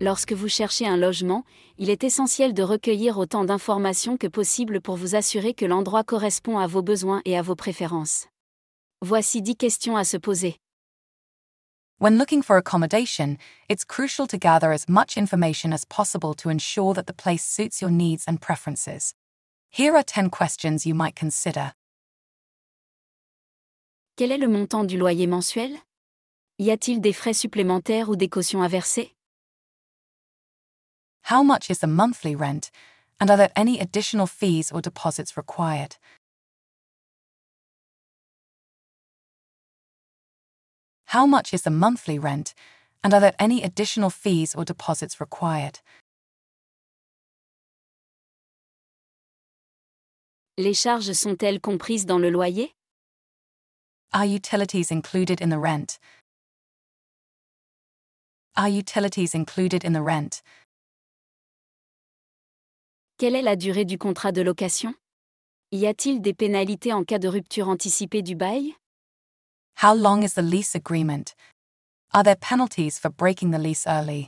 Lorsque vous cherchez un logement, il est essentiel de recueillir autant d'informations que possible pour vous assurer que l'endroit correspond à vos besoins et à vos préférences. Voici 10 questions à se poser. When looking for accommodation, it's crucial to gather as much information as possible to ensure that the place suits your needs and preferences. Here are 10 questions you might consider. Quel est le montant du loyer mensuel? Y a-t-il des frais supplémentaires ou des cautions à verser? How much is the monthly rent, and are there any additional fees or deposits required? How much is the monthly rent, and are there any additional fees or deposits required? Les charges sont-elles comprises dans le loyer Are utilities included in the rent? Are utilities included in the rent? Quelle est la durée du contrat de location? Y a-t-il des pénalités en cas de rupture anticipée du bail? How long is the lease agreement? Are there penalties for breaking the lease early?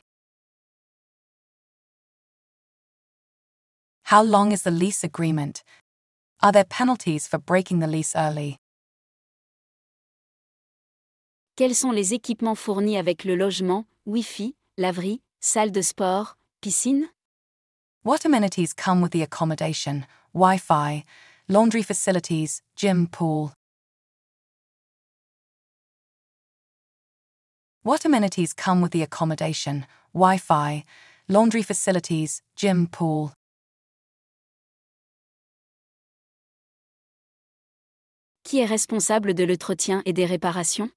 How long is the lease agreement? Are there penalties for breaking the lease early? Quels sont les équipements fournis avec le logement, Wi-Fi, laverie, salle de sport, piscine? What amenities come with the accommodation, Wi Fi, laundry facilities, gym, pool? What amenities come with the accommodation, Wi Fi, laundry facilities, gym, pool? Qui est responsable de l'entretien et des réparations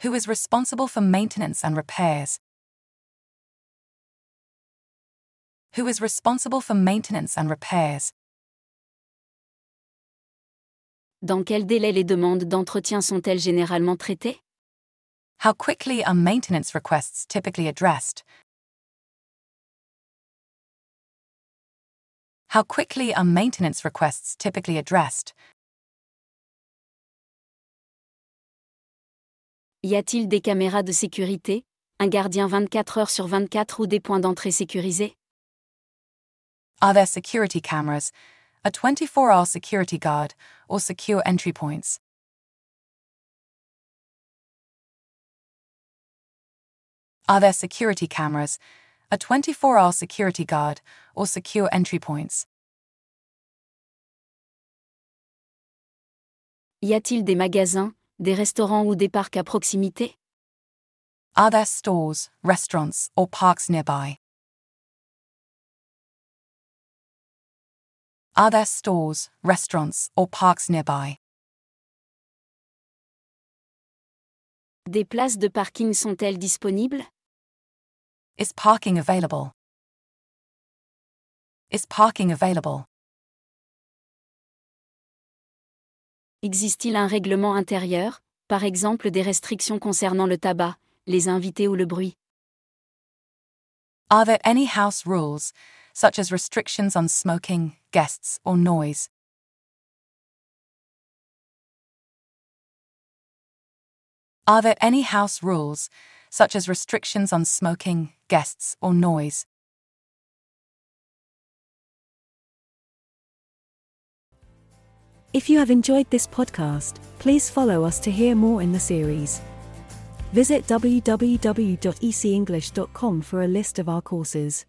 Who is responsible for maintenance and repairs? Who is responsible for maintenance and repairs? Dans quel délai les demandes d'entretien sont-elles généralement traitées? How quickly are maintenance requests typically addressed? How quickly are maintenance requests typically addressed? Y a-t-il des caméras de sécurité, un gardien 24 heures sur 24 ou des points d'entrée sécurisés? Are there security cameras, a 24 hour security guard, or secure entry points? Are there security cameras, a 24 hour security guard, or secure entry points? Y a-t-il des magasins, des restaurants ou des parcs à proximité Are there stores, restaurants, or parks nearby? Are there stores, restaurants, or parks nearby? Des places de parking sont-elles disponibles? Is parking available? Is parking available? Existe-t-il un règlement intérieur, par exemple des restrictions concernant le tabac, les invités ou le bruit? Are there any house rules, such as restrictions on smoking, guests, or noise? Are there any house rules, such as restrictions on smoking, guests, or noise? If you have enjoyed this podcast, please follow us to hear more in the series. Visit www.ecenglish.com for a list of our courses.